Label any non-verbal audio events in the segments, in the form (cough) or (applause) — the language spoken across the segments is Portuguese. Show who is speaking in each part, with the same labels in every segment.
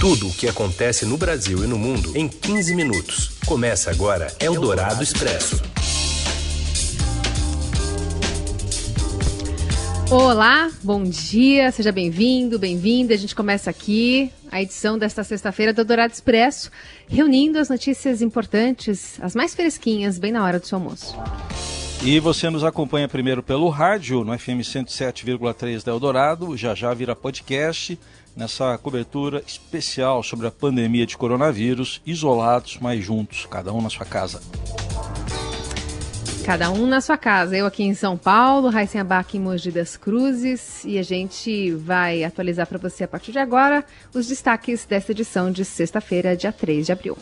Speaker 1: Tudo o que acontece no Brasil e no mundo em 15 minutos. Começa agora Eldorado Expresso.
Speaker 2: Olá, bom dia, seja bem-vindo, bem-vinda. A gente começa aqui a edição desta sexta-feira do Eldorado Expresso, reunindo as notícias importantes, as mais fresquinhas, bem na hora do seu almoço.
Speaker 3: E você nos acompanha primeiro pelo rádio, no FM 107,3 da Eldorado, já já vira podcast nessa cobertura especial sobre a pandemia de coronavírus, isolados, mas juntos, cada um na sua casa.
Speaker 2: Cada um na sua casa. Eu aqui em São Paulo, Raíssen Abac em Mogi das Cruzes. E a gente vai atualizar para você a partir de agora os destaques desta edição de sexta-feira, dia 3 de abril.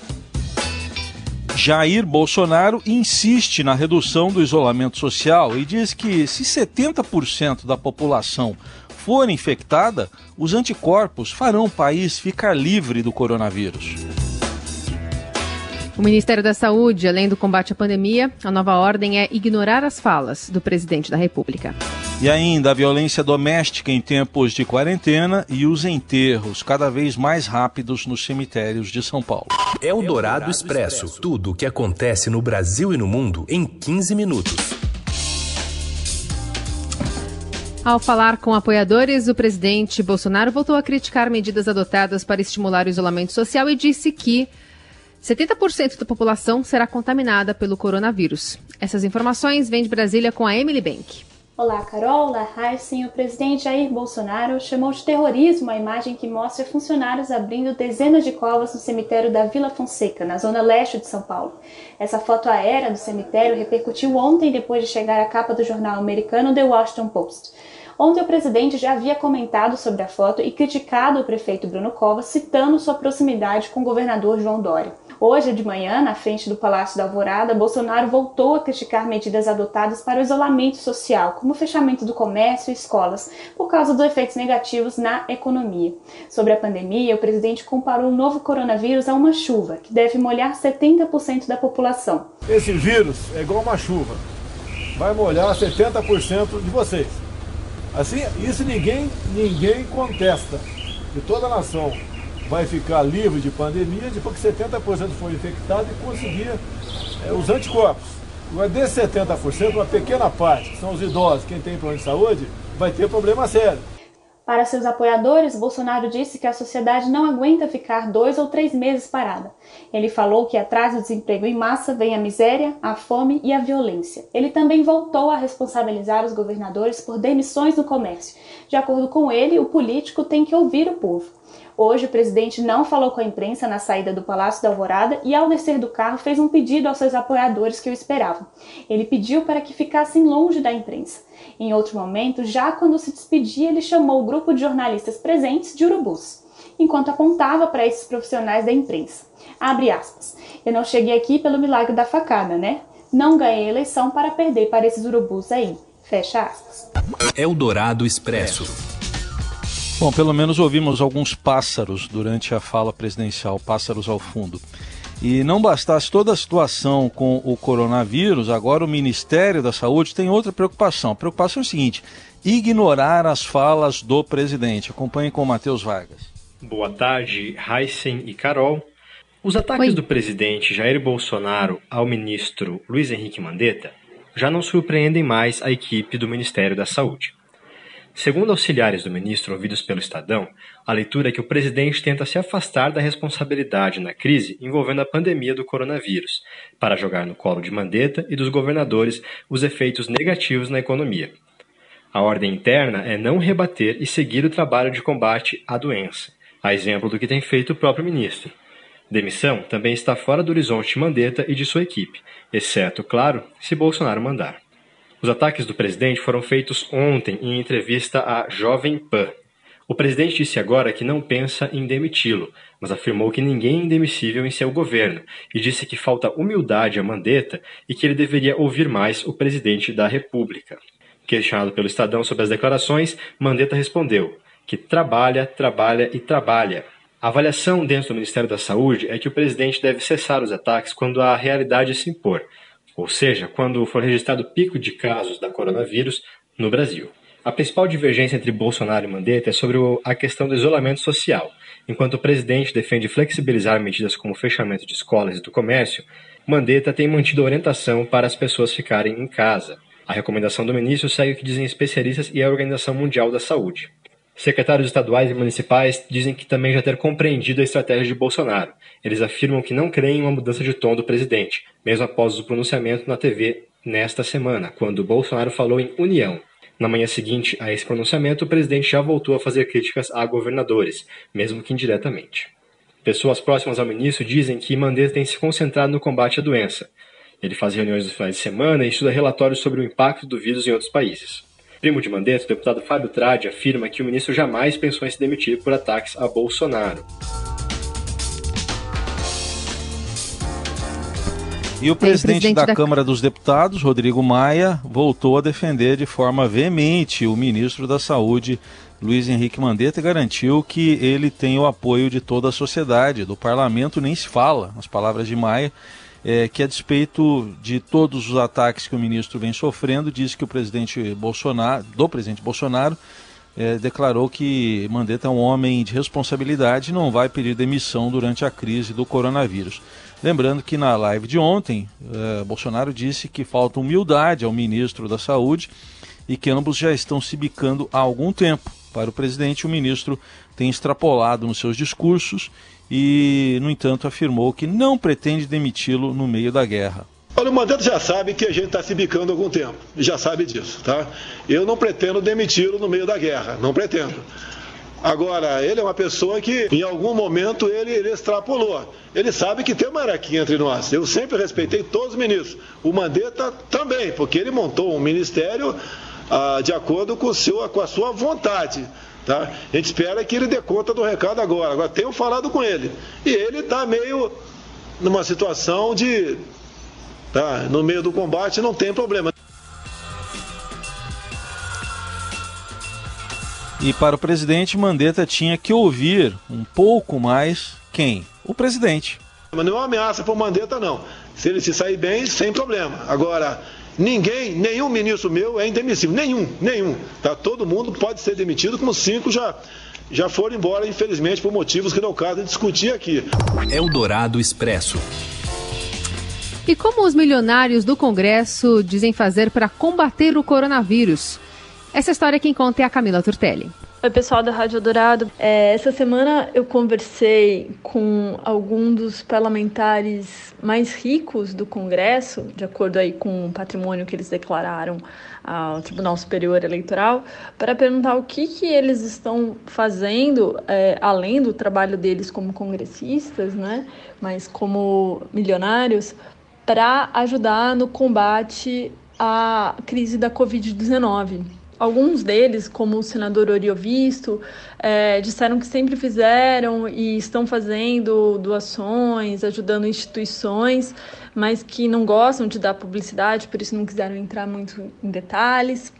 Speaker 3: Jair Bolsonaro insiste na redução do isolamento social e diz que se 70% da população for infectada, os anticorpos farão o país ficar livre do coronavírus.
Speaker 2: O Ministério da Saúde, além do combate à pandemia, a nova ordem é ignorar as falas do presidente da República.
Speaker 3: E ainda a violência doméstica em tempos de quarentena e os enterros cada vez mais rápidos nos cemitérios de São Paulo.
Speaker 1: É o Dourado Expresso. Tudo o que acontece no Brasil e no mundo em 15 minutos.
Speaker 2: Ao falar com apoiadores, o presidente Bolsonaro voltou a criticar medidas adotadas para estimular o isolamento social e disse que 70% da população será contaminada pelo coronavírus. Essas informações vêm de Brasília com a Emily Bank.
Speaker 4: Olá, Carol. Olá, Heisen. O presidente Jair Bolsonaro chamou de terrorismo a imagem que mostra funcionários abrindo dezenas de covas no cemitério da Vila Fonseca, na zona leste de São Paulo. Essa foto aérea do cemitério repercutiu ontem depois de chegar à capa do jornal americano The Washington Post. Ontem o presidente já havia comentado sobre a foto e criticado o prefeito Bruno Covas, citando sua proximidade com o governador João Dória. Hoje de manhã, na frente do Palácio da Alvorada, Bolsonaro voltou a criticar medidas adotadas para o isolamento social, como o fechamento do comércio e escolas, por causa dos efeitos negativos na economia. Sobre a pandemia, o presidente comparou o novo coronavírus a uma chuva, que deve molhar 70% da população.
Speaker 5: Esse vírus é igual uma chuva, vai molhar 70% de vocês. Assim, isso ninguém, ninguém contesta. De toda a nação vai ficar livre de pandemia depois que 70% for infectado e conseguir é, os anticorpos. Agora, desses 70%, uma pequena parte, que são os idosos, quem tem problema de saúde, vai ter problema sério.
Speaker 4: Para seus apoiadores, Bolsonaro disse que a sociedade não aguenta ficar dois ou três meses parada. Ele falou que atrás do desemprego em massa vem a miséria, a fome e a violência. Ele também voltou a responsabilizar os governadores por demissões no comércio. De acordo com ele, o político tem que ouvir o povo. Hoje, o presidente não falou com a imprensa na saída do Palácio da Alvorada e, ao descer do carro, fez um pedido aos seus apoiadores que o esperavam. Ele pediu para que ficassem longe da imprensa. Em outro momento, já quando se despedia, ele chamou o grupo de jornalistas presentes de urubus, enquanto apontava para esses profissionais da imprensa. Abre aspas. Eu não cheguei aqui pelo milagre da facada, né? Não ganhei a eleição para perder para esses urubus aí. Fecha aspas.
Speaker 1: Eldorado Expresso.
Speaker 3: Bom, pelo menos ouvimos alguns pássaros durante a fala presidencial, pássaros ao fundo. E não bastasse toda a situação com o coronavírus, agora o Ministério da Saúde tem outra preocupação. A preocupação é a seguinte: ignorar as falas do presidente. Acompanhe com o Matheus Vargas.
Speaker 6: Boa tarde, Heisen e Carol. Os ataques Oi. do presidente Jair Bolsonaro ao ministro Luiz Henrique Mandetta já não surpreendem mais a equipe do Ministério da Saúde. Segundo auxiliares do ministro ouvidos pelo Estadão, a leitura é que o presidente tenta se afastar da responsabilidade na crise envolvendo a pandemia do coronavírus, para jogar no colo de Mandetta e dos governadores os efeitos negativos na economia. A ordem interna é não rebater e seguir o trabalho de combate à doença, a exemplo do que tem feito o próprio ministro. Demissão também está fora do horizonte de Mandetta e de sua equipe, exceto, claro, se Bolsonaro mandar. Os ataques do presidente foram feitos ontem em entrevista à Jovem Pan. O presidente disse agora que não pensa em demiti-lo, mas afirmou que ninguém é indemissível em seu governo e disse que falta humildade a Mandetta e que ele deveria ouvir mais o presidente da República. Questionado pelo Estadão sobre as declarações, Mandetta respondeu que trabalha, trabalha e trabalha. A avaliação dentro do Ministério da Saúde é que o presidente deve cessar os ataques quando a realidade se impor, ou seja, quando for registrado o pico de casos da coronavírus no Brasil. A principal divergência entre Bolsonaro e Mandetta é sobre a questão do isolamento social. Enquanto o presidente defende flexibilizar medidas como o fechamento de escolas e do comércio, Mandetta tem mantido a orientação para as pessoas ficarem em casa. A recomendação do ministro segue o que dizem especialistas e a Organização Mundial da Saúde. Secretários estaduais e municipais dizem que também já ter compreendido a estratégia de Bolsonaro. Eles afirmam que não creem em uma mudança de tom do presidente, mesmo após o pronunciamento na TV nesta semana, quando Bolsonaro falou em união. Na manhã seguinte a esse pronunciamento, o presidente já voltou a fazer críticas a governadores, mesmo que indiretamente. Pessoas próximas ao ministro dizem que Mandetta tem se concentrado no combate à doença. Ele faz reuniões nos finais de semana e estuda relatórios sobre o impacto do vírus em outros países. Primo de Mandetta, o deputado Fábio Tradi afirma que o ministro jamais pensou em se demitir por ataques a Bolsonaro.
Speaker 3: E o presidente, presidente da, da, Câmara dos Deputados, Rodrigo Maia, voltou a defender de forma veemente o ministro da Saúde, Luiz Henrique Mandetta, e garantiu que ele tem o apoio de toda a sociedade, do parlamento nem se fala, as palavras de Maia, é, que a despeito de todos os ataques que o ministro vem sofrendo, disse que o presidente Bolsonaro, do presidente Bolsonaro, é, declarou que Mandetta é um homem de responsabilidade e não vai pedir demissão durante a crise do coronavírus. Lembrando que na live de ontem, é, Bolsonaro disse que falta humildade ao ministro da Saúde e que ambos já estão se bicando há algum tempo. Para o presidente, o ministro tem extrapolado nos seus discursos e, no entanto, afirmou que não pretende demiti-lo no meio da guerra.
Speaker 5: Olha, o Mandetta já sabe que a gente está se bicando há algum tempo, já sabe disso, tá? Eu não pretendo demiti-lo no meio da guerra, não pretendo. Agora, ele é uma pessoa que, em algum momento, ele, ele extrapolou. Ele sabe que tem uma hierarquia entre nós. Eu sempre respeitei todos os ministros. O Mandetta também, porque ele montou um ministério ah, de acordo com, seu, com a sua vontade. Tá? A gente espera que ele dê conta do recado agora. Agora, tenho falado com ele. E ele está meio numa situação de. Tá, no meio do combate não tem problema.
Speaker 3: E para o presidente, Mandetta tinha que ouvir um pouco mais quem? O presidente.
Speaker 5: Mas não é uma ameaça para o Mandetta, não. Se ele se sair bem, sem problema. Agora, Ninguém, nenhum ministro meu é indemissível, nenhum, nenhum. Tá? Todo mundo pode ser demitido, como cinco já, já foram embora, infelizmente, por motivos que não caso de discutir aqui.
Speaker 1: Eldorado Expresso.
Speaker 2: E como os milionários do Congresso dizem fazer para combater o coronavírus? Essa história quem conta é a Camila Turtelli.
Speaker 7: Oi, pessoal da Rádio Dourado. É, essa semana eu conversei com alguns dos parlamentares mais ricos do Congresso, de acordo aí com o patrimônio que eles declararam ao Tribunal Superior Eleitoral, para perguntar o que, que eles estão fazendo, é, além do trabalho deles como congressistas, né, mas como milionários, para ajudar no combate à crise da Covid-19. Alguns deles, como o senador Oriovisto, é, disseram que sempre fizeram e estão fazendo doações, ajudando instituições, mas que não gostam de dar publicidade, por isso não quiseram entrar muito em detalhes.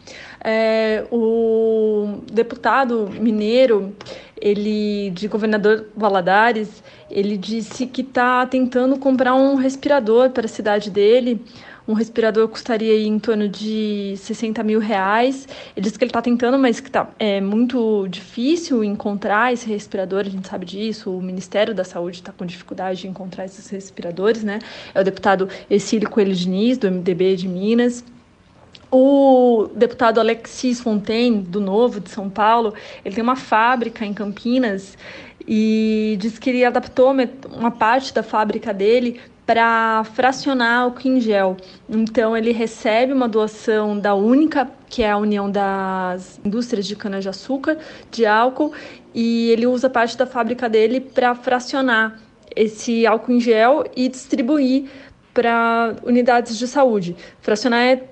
Speaker 7: É, o deputado mineiro, ele de governador Valadares, ele disse que está tentando comprar um respirador para a cidade dele um respirador custaria em torno de 60 mil reais. Ele diz que ele está tentando, mas que tá, é muito difícil encontrar esse respirador, a gente sabe disso. O Ministério da Saúde está com dificuldade de encontrar esses respiradores, né? É o deputado Exílio Coelho Diniz, do MDB de Minas. O deputado Alexis Fontaine, do Novo, de São Paulo, ele tem uma fábrica em Campinas e diz que ele adaptou uma parte da fábrica dele para fracionar álcool em gel. Então ele recebe uma doação da Única, que é a União das Indústrias de Cana-de-Açúcar, de álcool, e ele usa parte da fábrica dele para fracionar esse álcool em gel e distribuir para unidades de saúde. Fracionar é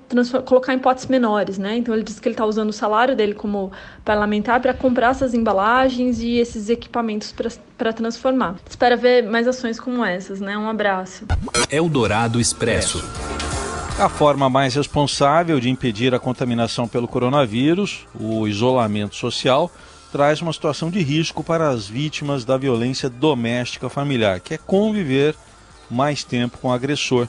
Speaker 7: colocar em potes menores, né? Então ele diz que ele está usando o salário dele como parlamentar para comprar essas embalagens e esses equipamentos para transformar. Espero ver mais ações como essas, né? Um abraço.
Speaker 1: Eldorado Expresso.
Speaker 3: A forma mais responsável de impedir a contaminação pelo coronavírus, o isolamento social, traz uma situação de risco para as vítimas da violência doméstica familiar, que é conviver mais tempo com o agressor.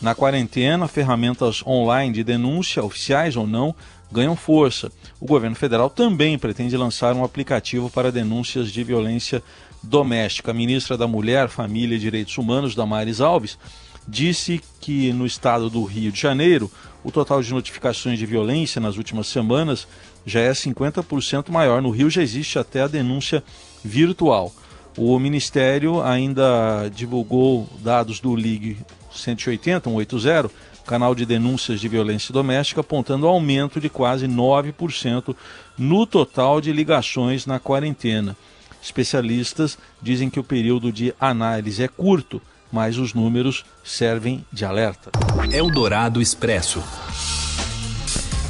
Speaker 3: Na quarentena, ferramentas online de denúncia, oficiais ou não, ganham força. O governo federal também pretende lançar um aplicativo para denúncias de violência doméstica. A ministra da Mulher, Família e Direitos Humanos, Damares Alves, disse que no estado do Rio de Janeiro, o total de notificações de violência nas últimas semanas já é 50% maior. No Rio já existe até a denúncia virtual. O Ministério ainda divulgou dados do Ligue 180, 180, canal de denúncias de violência doméstica, apontando aumento de quase 9% no total de ligações na quarentena. Especialistas dizem que o período de análise é curto, mas os números servem de alerta.
Speaker 1: Eldorado Expresso.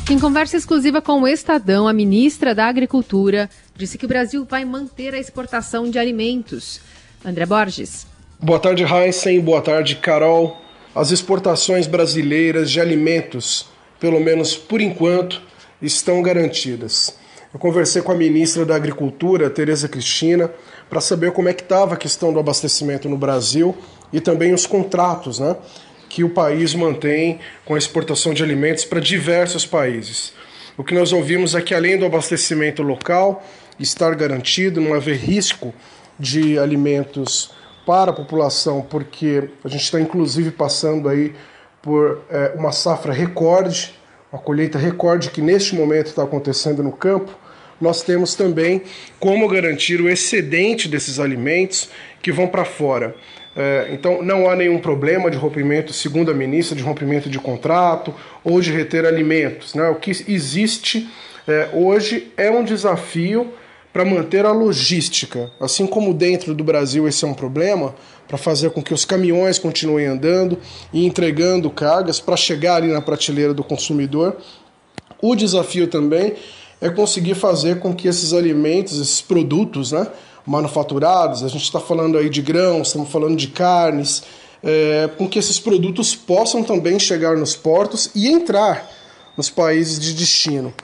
Speaker 2: Em conversa exclusiva com o Estadão, a ministra da Agricultura disse que o Brasil vai manter a exportação de alimentos. André Borges.
Speaker 8: Boa tarde, Heisen. Boa tarde, Carol. As exportações brasileiras de alimentos, pelo menos por enquanto, estão garantidas. Eu conversei com a ministra da Agricultura, Tereza Cristina, para saber como é que estava a questão do abastecimento no Brasil e também os contratos, né? que o país mantém com a exportação de alimentos para diversos países. O que nós ouvimos é que, além do abastecimento local estar garantido, não haver risco de alimentos para a população, porque a gente está inclusive passando aí por é, uma safra recorde, uma colheita recorde que neste momento está acontecendo no campo. Nós temos também como garantir o excedente desses alimentos que vão para fora. É, então, não há nenhum problema de rompimento, segundo a ministra, de rompimento de contrato ou de reter alimentos. Né? O que existe é, hoje é um desafio para manter a logística. Assim como dentro do Brasil esse é um problema, para fazer com que os caminhões continuem andando e entregando cargas para chegar ali na prateleira do consumidor. O desafio também é conseguir fazer com que esses alimentos, esses produtos, né, manufaturados, a gente está falando aí de grãos, estamos falando de carnes, é, com que esses produtos possam também chegar nos portos e entrar nos países de destino.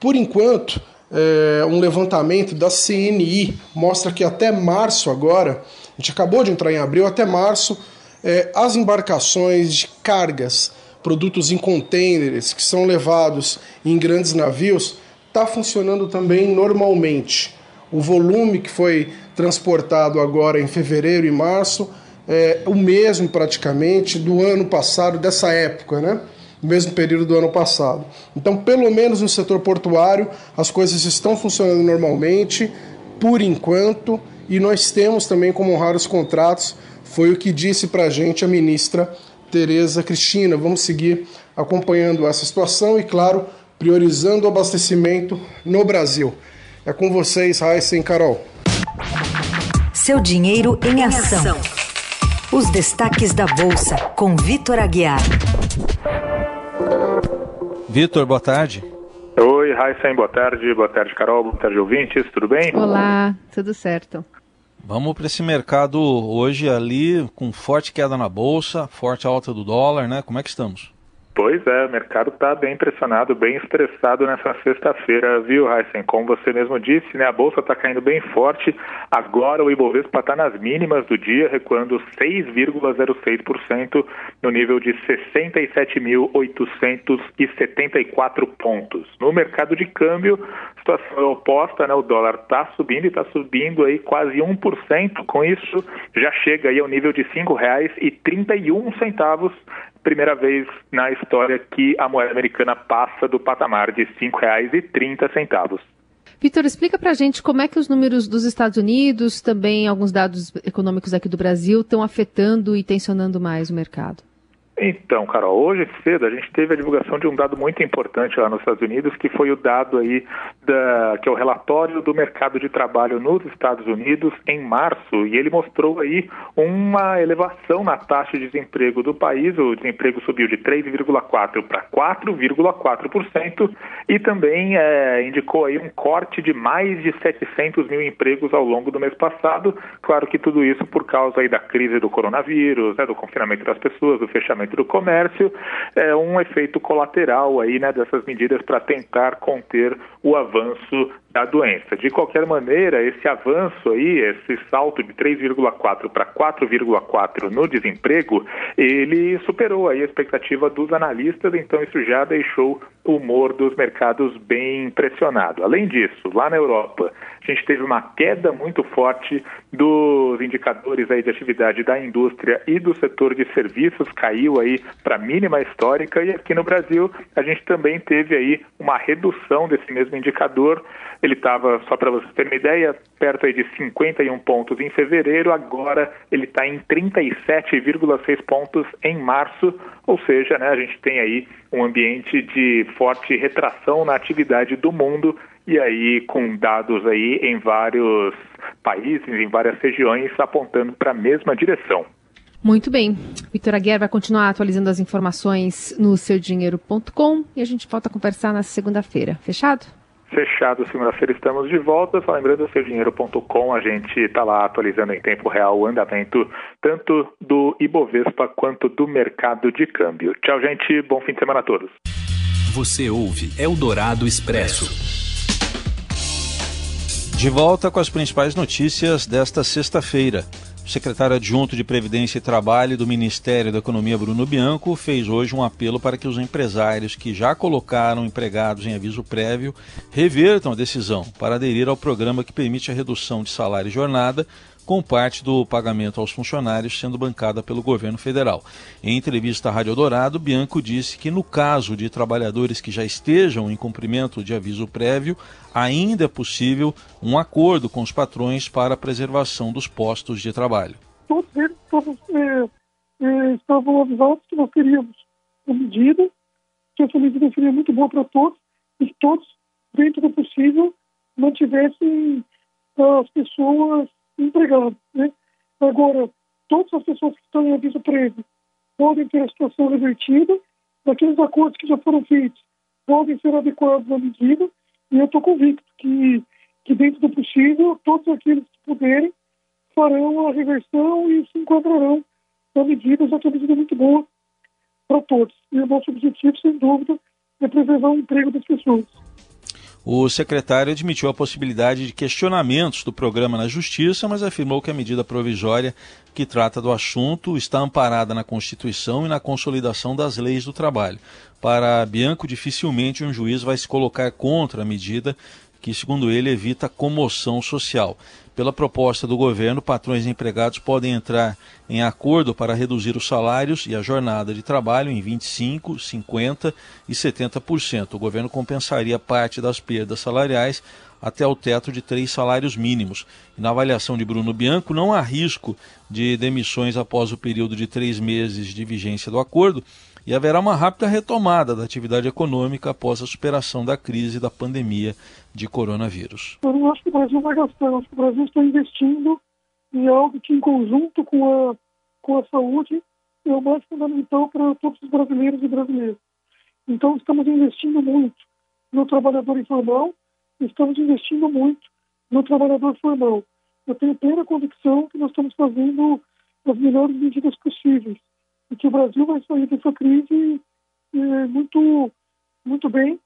Speaker 8: Por enquanto, é, um levantamento da CNI mostra que até março agora, a gente acabou de entrar em abril, até março, é, as embarcações de cargas, produtos em contêineres que são levados em grandes navios, está funcionando também normalmente o volume que foi transportado agora em fevereiro e março é o mesmo praticamente do ano passado, dessa época, né? No mesmo período do ano passado. Então, pelo menos no setor portuário, as coisas estão funcionando normalmente, por enquanto, e nós temos também como honrar os contratos, foi o que disse para a gente a ministra Tereza Cristina. Vamos seguir acompanhando essa situação e, claro, priorizando o abastecimento no Brasil. É com vocês, Raíssa e Carol.
Speaker 9: Seu dinheiro em ação. Os destaques da Bolsa, com Vitor Aguiar.
Speaker 3: Vitor, boa tarde.
Speaker 10: Oi, Raíssa, boa tarde. Boa tarde, Carol. Boa tarde, ouvintes. Tudo bem?
Speaker 2: Olá, tudo certo.
Speaker 3: Vamos para esse mercado hoje ali com forte queda na bolsa, forte alta do dólar, né? Como é que estamos?
Speaker 10: Pois é, o mercado está bem pressionado, bem estressado nessa sexta-feira, viu, Heisen? Como você mesmo disse, né, a Bolsa está caindo bem forte. Agora o Ibovespa está nas mínimas do dia, recuando 6,06% no nível de 67.874 pontos. No mercado de câmbio, a situação é oposta, né? o dólar está subindo e está subindo aí quase 1%. Com isso, já chega aí ao nível de R$ 5,31 primeira vez na história que a moeda americana passa do patamar de R$ 5,30.
Speaker 2: Vitor, explica para a gente como é que os números dos Estados Unidos, também alguns dados econômicos aqui do Brasil, estão afetando e tensionando mais o mercado.
Speaker 10: Então, Carol, hoje cedo a gente teve a divulgação de um dado muito importante lá nos Estados Unidos, que foi o dado aí da, que é o relatório do mercado de trabalho nos Estados Unidos em março, e ele mostrou aí uma elevação na taxa de desemprego do país, o desemprego subiu de 3,4 para 4,4% e também é, indicou aí um corte de mais de 700 mil empregos ao longo do mês passado. Claro que tudo isso por causa aí da crise do coronavírus, né, do confinamento das pessoas, do fechamento do comércio, é um efeito colateral aí, né, dessas medidas para tentar conter o avanço da doença. De qualquer maneira, esse avanço aí, esse salto de 3,4 para 4,4 no desemprego, ele superou aí a expectativa dos analistas, então isso já deixou o humor dos mercados bem pressionado. Além disso, lá na Europa, a gente teve uma queda muito forte dos indicadores aí de atividade da indústria e do setor de serviços, caiu aí para mínima histórica e aqui no Brasil a gente também teve aí uma redução desse mesmo indicador. Ele estava, só para vocês terem uma ideia, perto aí de 51 pontos em fevereiro, agora ele está em 37,6 pontos em março, ou seja, né, a gente tem aí um ambiente de forte retração na atividade do mundo e aí com dados aí em vários países, em várias regiões apontando para a mesma direção.
Speaker 2: Muito bem. Vitor Aguiar vai continuar atualizando as informações no seudinheiro.com e a gente volta a conversar na segunda-feira. Fechado?
Speaker 10: Fechado, segunda-feira estamos de volta. Só lembrando, seudinheiro.com, a gente está lá atualizando em tempo real o andamento tanto do Ibovespa quanto do mercado de câmbio. Tchau, gente. Bom fim de semana a todos.
Speaker 1: Você ouve Eldorado Expresso.
Speaker 3: De volta com as principais notícias desta sexta-feira. Secretário adjunto de Previdência e Trabalho do Ministério da Economia, Bruno Bianco, fez hoje um apelo para que os empresários que já colocaram empregados em aviso prévio revertam a decisão para aderir ao programa que permite a redução de salário e jornada com parte do pagamento aos funcionários sendo bancada pelo governo federal. Em entrevista à Rádio Dourado, Bianco disse que no caso de trabalhadores que já estejam em cumprimento de aviso prévio, ainda é possível um acordo com os patrões para a preservação dos postos de trabalho.
Speaker 11: Todos eles todos, é, é, estavam avisados que nós teríamos uma medida, que essa medida seria muito boa para todos, e todos, dentro do possível, mantivessem as pessoas empregado. Né? Agora, todas as pessoas que estão em aviso prévio podem ter a situação revertida, aqueles acordos que já foram feitos podem ser adequados à medida, e eu estou convicto que, que, dentro do possível, todos aqueles que puderem farão a reversão e se enquadrarão na medida, já que é uma medida muito boa para todos. E o nosso objetivo, sem dúvida, é preservar o emprego das pessoas.
Speaker 3: O secretário admitiu a possibilidade de questionamentos do programa na Justiça, mas afirmou que a medida provisória que trata do assunto está amparada na Constituição e na consolidação das leis do trabalho. Para Bianco, dificilmente um juiz vai se colocar contra a medida que, segundo ele, evita comoção social. Pela proposta do governo, patrões e empregados podem entrar em acordo para reduzir os salários e a jornada de trabalho em 25%, 50% e 70%. O governo compensaria parte das perdas salariais até o teto de três salários mínimos. E na avaliação de Bruno Bianco, não há risco de demissões após o período de três meses de vigência do acordo e haverá uma rápida retomada da atividade econômica após a superação da crise da pandemia de coronavírus.
Speaker 11: Eu não acho que o Brasil vai gastar, eu acho que o Brasil está investindo em algo que, em conjunto com a, com a saúde, é o mais fundamental para todos os brasileiros e brasileiras. Então, estamos investindo muito no trabalhador informal, estamos investindo muito no trabalhador formal. Eu tenho plena convicção que nós estamos fazendo as melhores medidas possíveis e que o Brasil vai sair dessa crise é, muito, muito bem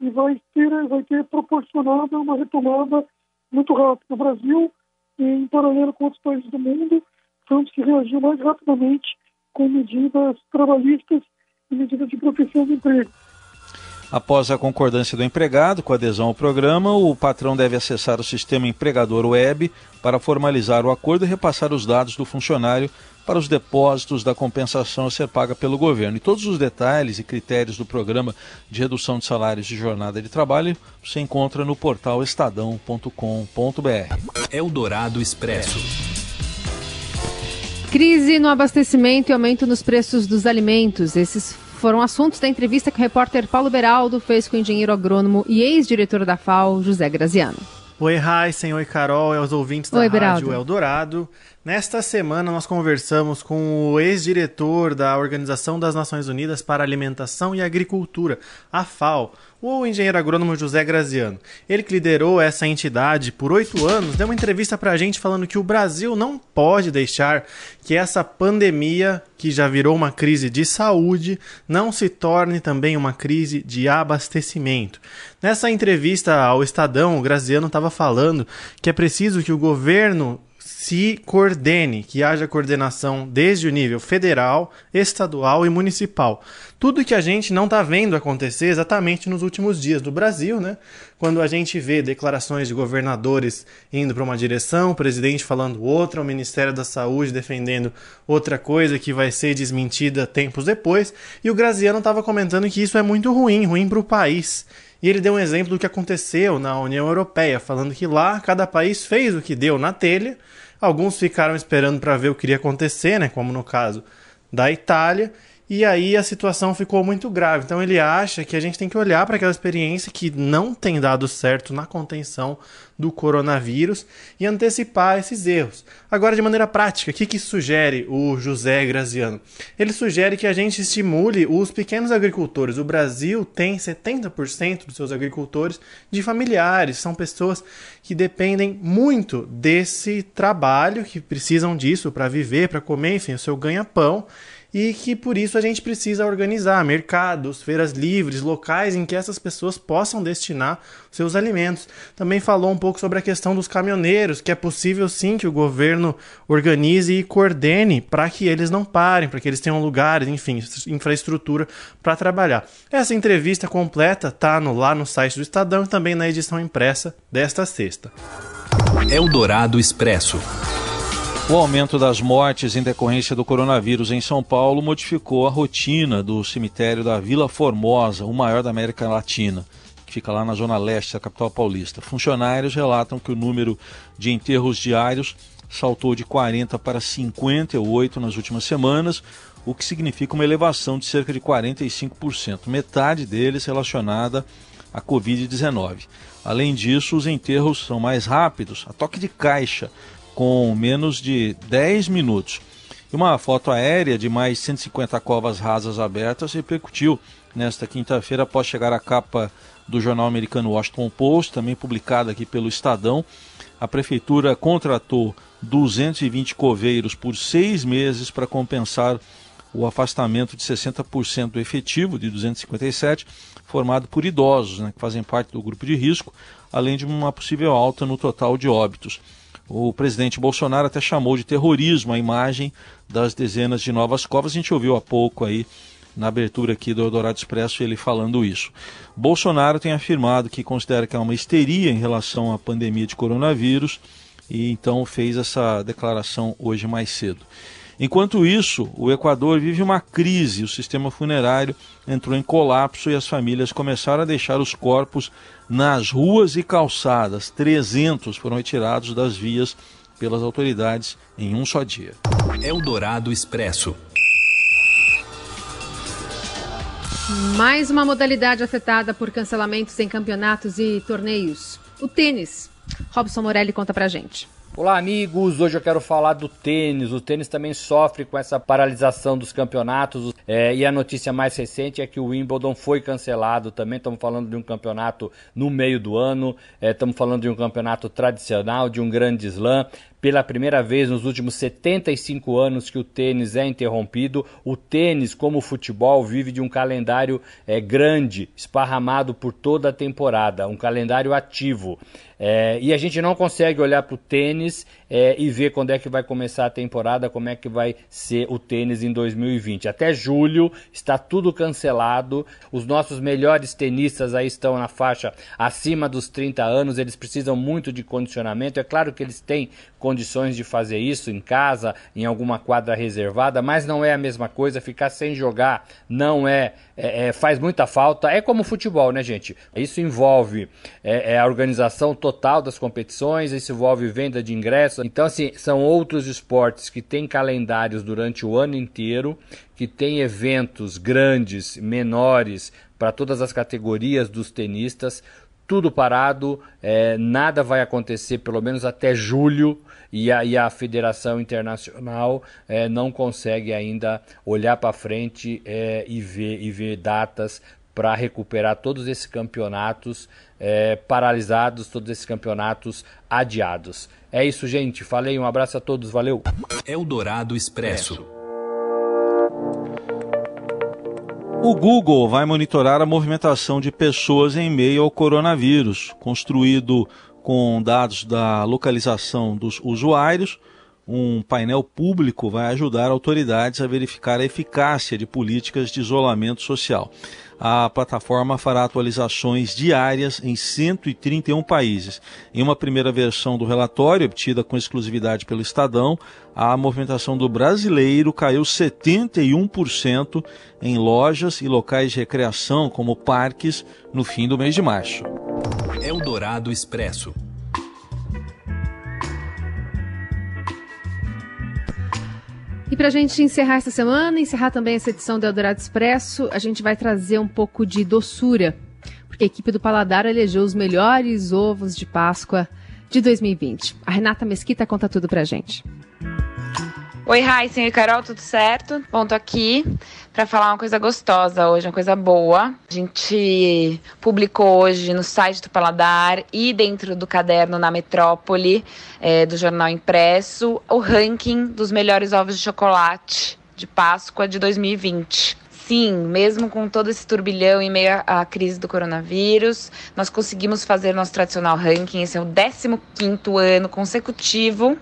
Speaker 11: e vai ter, vai ter proporcionado uma retomada muito rápida. O Brasil, em paralelo com outros países do mundo, foi um que reagiu mais rapidamente com medidas trabalhistas e medidas de proteção do emprego.
Speaker 3: Após a concordância do empregado com adesão ao programa, o patrão deve acessar o sistema empregador web para formalizar o acordo e repassar os dados do funcionário para os depósitos da compensação a ser paga pelo governo. E todos os detalhes e critérios do programa de redução de salários de jornada de trabalho se encontra no portal estadão.com.br.
Speaker 1: Eldorado Expresso.
Speaker 2: Crise no abastecimento e aumento nos preços dos alimentos. Esses foram assuntos da entrevista que o repórter Paulo Beraldo fez com o engenheiro agrônomo e ex-diretor da FAO, José Graziano.
Speaker 12: Oi, Heisen, oi, Carol, e aos ouvintes da
Speaker 2: oi,
Speaker 12: Rádio Eldorado. Nesta semana, nós conversamos com o ex-diretor da Organização das Nações Unidas para Alimentação e Agricultura, a FAO, o engenheiro agrônomo José Graziano. Ele que liderou essa entidade por oito anos, deu uma entrevista para a gente falando que o Brasil não pode deixar que essa pandemia, que já virou uma crise de saúde, não se torne também uma crise de abastecimento. Nessa entrevista ao Estadão, o Graziano estava falando que é preciso que o governo se coordene, que haja coordenação desde o nível federal, estadual e municipal. Tudo que a gente não está vendo acontecer exatamente nos últimos dias do Brasil, né? Quando a gente vê declarações de governadores indo para uma direção, o presidente falando outra, o Ministério da Saúde defendendo outra coisa que vai ser desmentida tempos depois, e o Graziano estava comentando que isso é muito ruim, ruim para o país. E ele deu um exemplo do que aconteceu na União Europeia, falando que lá cada país fez o que deu na telha. Alguns ficaram esperando para ver o que iria acontecer, né, como no caso da Itália, e aí a situação ficou muito grave. Então ele acha que a gente tem que olhar para aquela experiência que não tem dado certo na contenção do coronavírus e antecipar esses erros. Agora, de maneira prática, o que, que sugere o José Graziano? Ele sugere que a gente estimule os pequenos agricultores. O Brasil tem 70% dos seus agricultores de familiares, são pessoas que dependem muito desse trabalho, que precisam disso para viver, para comer, enfim, o seu ganha-pão e que por isso a gente precisa organizar mercados, feiras livres, locais em que essas pessoas possam destinar seus alimentos. Também falou um pouco sobre a questão dos caminhoneiros, que é possível sim que o governo organize e coordene para que eles não parem, para que eles tenham lugares, enfim, infraestrutura para trabalhar. Essa entrevista completa está no, lá no site do Estadão e também na edição impressa desta sexta.
Speaker 1: Eldorado Expresso.
Speaker 3: O aumento das mortes em decorrência do coronavírus em São Paulo modificou a rotina do cemitério da Vila Formosa, o maior da América Latina, que fica lá na zona leste da capital paulista. Funcionários relatam que o número de enterros diários saltou de 40 para 58 nas últimas semanas, o que significa uma elevação de cerca de 45%, metade deles relacionada à Covid-19. Além disso, os enterros são mais rápidos, a toque de caixa com menos de 10 minutos. E uma foto aérea de mais 150 covas rasas abertas repercutiu nesta quinta-feira após chegar à capa do jornal americano Washington Post, também publicada aqui pelo Estadão. A prefeitura contratou 220 coveiros por seis meses para compensar o afastamento de 60% do efetivo de 257, formado por idosos, né, que fazem parte do grupo de risco, além de uma possível alta no total de óbitos. O presidente Bolsonaro até chamou de terrorismo a imagem das dezenas de novas covas. A gente ouviu há pouco aí na abertura aqui do Eldorado Expresso ele falando isso. Bolsonaro tem afirmado que considera que há uma histeria em relação à pandemia de coronavírus e então fez essa declaração hoje mais cedo. Enquanto isso, o Equador vive uma crise. O sistema funerário entrou em colapso e as famílias começaram a deixar os corpos nas ruas e calçadas. 300 foram retirados das vias pelas autoridades em um só dia.
Speaker 1: Eldorado Expresso.
Speaker 2: Mais uma modalidade afetada por cancelamentos em campeonatos e torneios: o tênis. Robson Morelli conta pra gente.
Speaker 13: Olá, amigos! Hoje eu quero falar do tênis. O tênis também sofre com essa paralisação dos campeonatos. É, e a notícia mais recente é que o Wimbledon foi cancelado também. Estamos falando de um campeonato no meio do ano. É, estamos falando de um campeonato tradicional, de um grande slam pela primeira vez nos últimos 75 anos que o tênis é interrompido. O tênis, como o futebol, vive de um calendário é, grande, esparramado por toda a temporada, um calendário ativo. É, e a gente não consegue olhar para o tênis é, e ver quando é que vai começar a temporada, como é que vai ser o tênis em 2020. Até julho está tudo cancelado. Os nossos melhores tenistas aí estão na faixa acima dos 30 anos, eles precisam muito de condicionamento. É claro que eles têm condições de fazer isso em casa, em alguma quadra reservada, mas não é a mesma coisa. Ficar sem jogar não é, é, é faz muita falta. É como futebol, né, gente? Isso envolve é, é, a organização total das competições, isso envolve venda de ingressos. Então, assim, são outros esportes que têm calendários durante o ano inteiro, que têm eventos grandes, menores para todas as categorias dos tenistas tudo parado, é, nada vai acontecer pelo menos até julho e a, e a Federação Internacional é, não consegue ainda olhar para frente é, e, ver, e ver datas para recuperar todos esses campeonatos é, paralisados, todos esses campeonatos adiados. É isso, gente. Falei, um abraço a todos, valeu.
Speaker 1: Eldorado Expresso.
Speaker 3: O Google vai monitorar a movimentação de pessoas em meio ao coronavírus, construído com dados da localização dos usuários um painel público vai ajudar autoridades a verificar a eficácia de políticas de isolamento social. A plataforma fará atualizações diárias em 131 países. Em uma primeira versão do relatório, obtida com exclusividade pelo Estadão, a movimentação do brasileiro caiu 71% em lojas e locais de recreação, como parques, no fim do mês de março.
Speaker 1: Expresso.
Speaker 2: E para a gente encerrar essa semana, encerrar também essa edição do Eldorado Expresso, a gente vai trazer um pouco de doçura, porque a equipe do Paladar elegeu os melhores ovos de Páscoa de 2020. A Renata Mesquita conta tudo para a gente.
Speaker 14: Oi, Raíssen e Carol, tudo certo? Bom, tô aqui para falar uma coisa gostosa hoje, uma coisa boa. A gente publicou hoje no site do Paladar e dentro do caderno na Metrópole, é, do Jornal Impresso, o ranking dos melhores ovos de chocolate de Páscoa de 2020 sim, mesmo com todo esse turbilhão em meio à crise do coronavírus, nós conseguimos fazer nosso tradicional ranking. Esse é o 15 ano consecutivo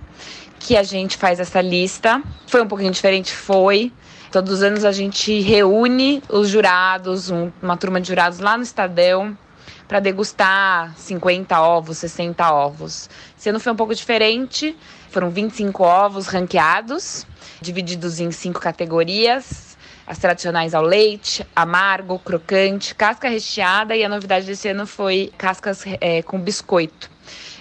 Speaker 14: que a gente faz essa lista. Foi um pouquinho diferente? Foi. Todos os anos a gente reúne os jurados, um, uma turma de jurados lá no Estadão, para degustar 50 ovos, 60 ovos. Esse ano foi um pouco diferente. Foram 25 ovos ranqueados, divididos em cinco categorias. As tradicionais ao leite, amargo, crocante, casca recheada e a novidade desse ano foi cascas é, com biscoito.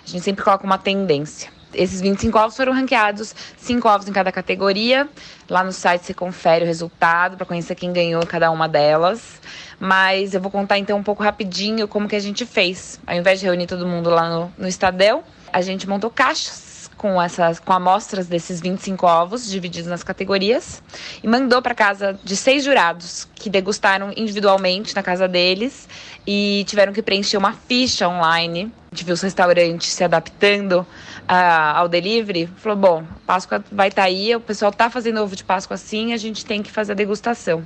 Speaker 14: A gente sempre coloca uma tendência. Esses 25 ovos foram ranqueados, 5 ovos em cada categoria. Lá no site você confere o resultado para conhecer quem ganhou cada uma delas. Mas eu vou contar então um pouco rapidinho como que a gente fez. Ao invés de reunir todo mundo lá no, no Estadel, a gente montou caixas com essas com amostras desses 25 ovos divididos nas categorias e mandou para casa de seis jurados que degustaram individualmente na casa deles e tiveram que preencher uma ficha online. A gente viu os restaurantes se adaptando ao delivery, falou: bom, Páscoa vai estar tá aí, o pessoal está fazendo ovo de Páscoa assim, a gente tem que fazer a degustação.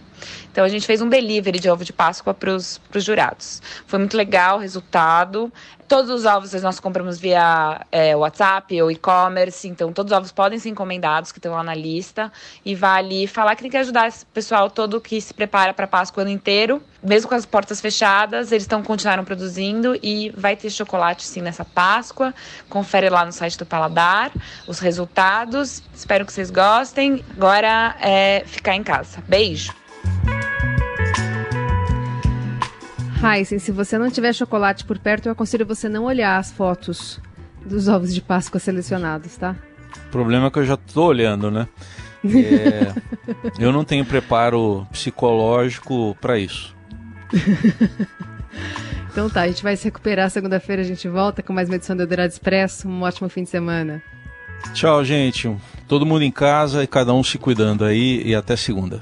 Speaker 14: Então a gente fez um delivery de ovo de Páscoa para os jurados. Foi muito legal o resultado. Todos os ovos nós compramos via é, WhatsApp ou e-commerce, então todos os ovos podem ser encomendados, que estão lá na lista. E vale falar que tem que ajudar esse pessoal todo que se prepara para Páscoa o ano inteiro. Mesmo com as portas fechadas, eles estão continuaram produzindo e vai ter chocolate sim nessa Páscoa. Confere lá no site do Paladar os resultados. Espero que vocês gostem. Agora é ficar em casa. Beijo!
Speaker 2: Heisen, se você não tiver chocolate por perto, eu aconselho você não olhar as fotos dos ovos de Páscoa selecionados, tá?
Speaker 3: O problema é que eu já tô olhando, né? É, (laughs) eu não tenho preparo psicológico para isso. (laughs)
Speaker 2: então tá, a gente vai se recuperar. Segunda-feira a gente volta com mais uma edição do Eldorado Expresso. Um ótimo fim de semana.
Speaker 3: Tchau, gente. Todo mundo em casa e cada um se cuidando aí. E até segunda.